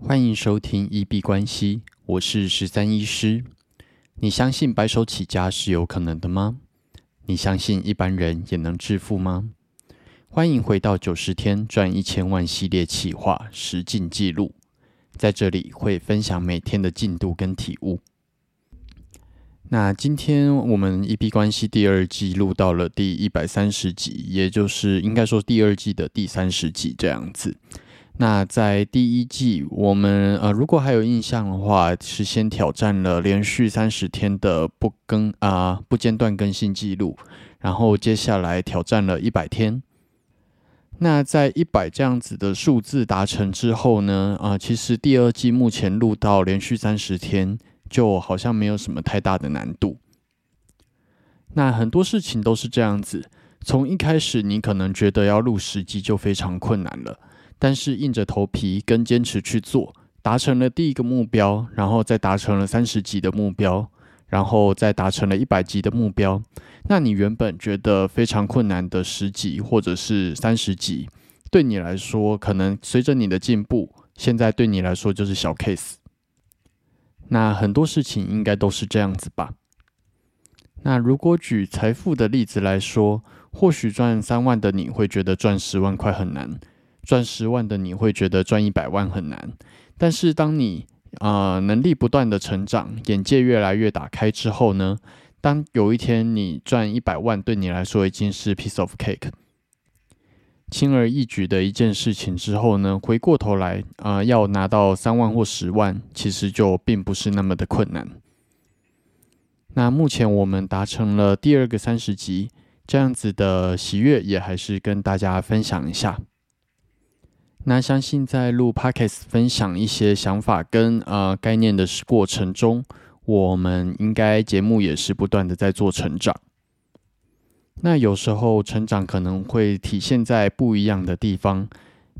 欢迎收听一币关系，我是十三医师。你相信白手起家是有可能的吗？你相信一般人也能致富吗？欢迎回到九十天赚一千万系列企划实进记录，在这里会分享每天的进度跟体悟。那今天我们一币关系第二季录到了第一百三十集，也就是应该说第二季的第三十集这样子。那在第一季，我们呃，如果还有印象的话，是先挑战了连续三十天的不更啊不间断更新记录，然后接下来挑战了一百天。那在一百这样子的数字达成之后呢，啊，其实第二季目前录到连续三十天，就好像没有什么太大的难度。那很多事情都是这样子，从一开始你可能觉得要录十集就非常困难了。但是硬着头皮跟坚持去做，达成了第一个目标，然后再达成了三十级的目标，然后再达成了一百级的目标。那你原本觉得非常困难的十级或者是三十级，对你来说，可能随着你的进步，现在对你来说就是小 case。那很多事情应该都是这样子吧？那如果举财富的例子来说，或许赚三万的你会觉得赚十万块很难。赚十万的你会觉得赚一百万很难，但是当你啊能力不断的成长，眼界越来越打开之后呢，当有一天你赚一百万对你来说已经是 piece of cake，轻而易举的一件事情之后呢，回过头来啊要拿到三万或十万，其实就并不是那么的困难。那目前我们达成了第二个三十级，这样子的喜悦也还是跟大家分享一下。那相信在录 podcast 分享一些想法跟呃概念的过程中，我们应该节目也是不断的在做成长。那有时候成长可能会体现在不一样的地方，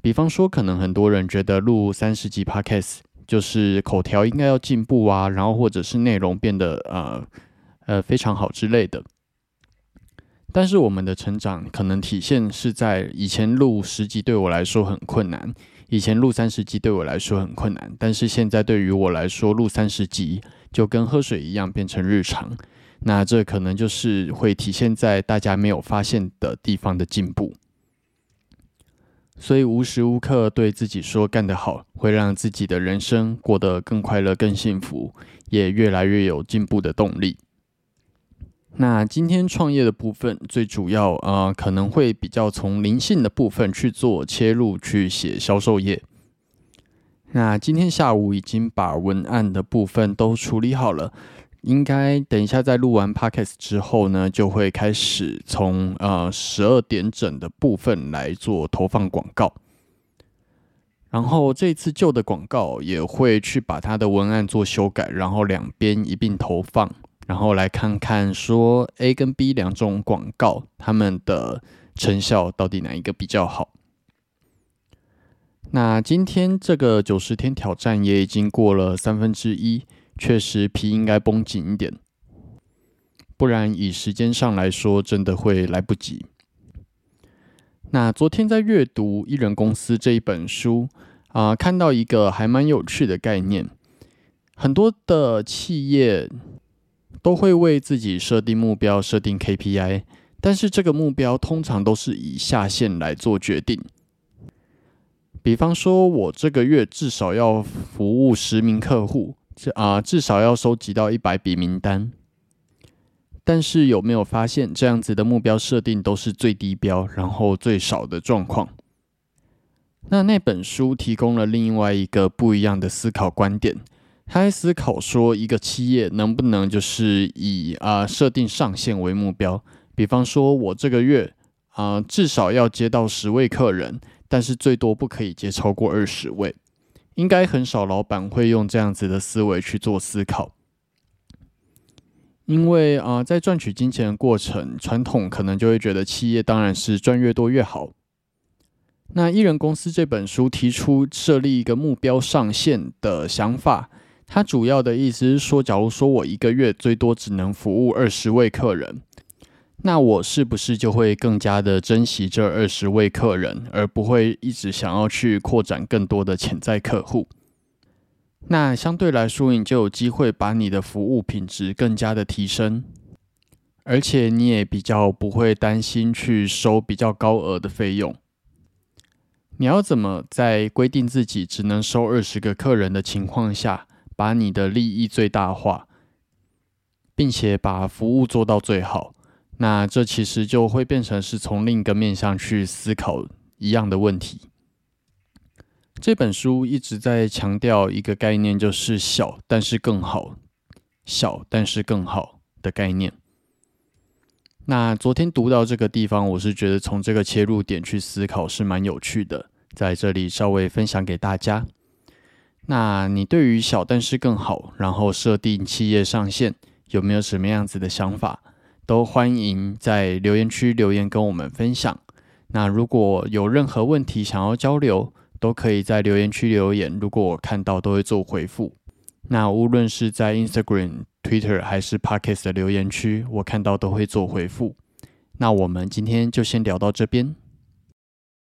比方说，可能很多人觉得录三十集 podcast 就是口条应该要进步啊，然后或者是内容变得呃呃非常好之类的。但是我们的成长可能体现是在以前录十集对我来说很困难，以前录三十集对我来说很困难，但是现在对于我来说录三十集就跟喝水一样变成日常。那这可能就是会体现在大家没有发现的地方的进步。所以无时无刻对自己说干得好，会让自己的人生过得更快乐、更幸福，也越来越有进步的动力。那今天创业的部分，最主要啊，可能会比较从灵性的部分去做切入，去写销售业。那今天下午已经把文案的部分都处理好了，应该等一下在录完 podcast 之后呢，就会开始从呃十二点整的部分来做投放广告。然后这次旧的广告也会去把它的文案做修改，然后两边一并投放。然后来看看说 A 跟 B 两种广告，他们的成效到底哪一个比较好？那今天这个九十天挑战也已经过了三分之一，确实皮应该绷紧一点，不然以时间上来说，真的会来不及。那昨天在阅读《艺人公司》这一本书啊，看到一个还蛮有趣的概念，很多的企业。都会为自己设定目标、设定 KPI，但是这个目标通常都是以下限来做决定。比方说，我这个月至少要服务十名客户，这啊至少要收集到一百笔名单。但是有没有发现，这样子的目标设定都是最低标，然后最少的状况？那那本书提供了另外一个不一样的思考观点。他在思考说，一个企业能不能就是以啊设定上限为目标？比方说，我这个月啊至少要接到十位客人，但是最多不可以接超过二十位。应该很少老板会用这样子的思维去做思考，因为啊在赚取金钱的过程，传统可能就会觉得企业当然是赚越多越好。那艺人公司这本书提出设立一个目标上限的想法。他主要的意思是说，假如说我一个月最多只能服务二十位客人，那我是不是就会更加的珍惜这二十位客人，而不会一直想要去扩展更多的潜在客户？那相对来说，你就有机会把你的服务品质更加的提升，而且你也比较不会担心去收比较高额的费用。你要怎么在规定自己只能收二十个客人的情况下，把你的利益最大化，并且把服务做到最好？那这其实就会变成是从另一个面向去思考一样的问题。这本书一直在强调一个概念，就是小但是更好，小但是更好的概念。那昨天读到这个地方，我是觉得从这个切入点去思考是蛮有趣的，在这里稍微分享给大家。那你对于小但是更好，然后设定企业上限，有没有什么样子的想法？都欢迎在留言区留言跟我们分享。那如果有任何问题想要交流，都可以在留言区留言，如果我看到都会做回复。那无论是在 Instagram。Twitter 还是 Podcast 的留言区，我看到都会做回复。那我们今天就先聊到这边。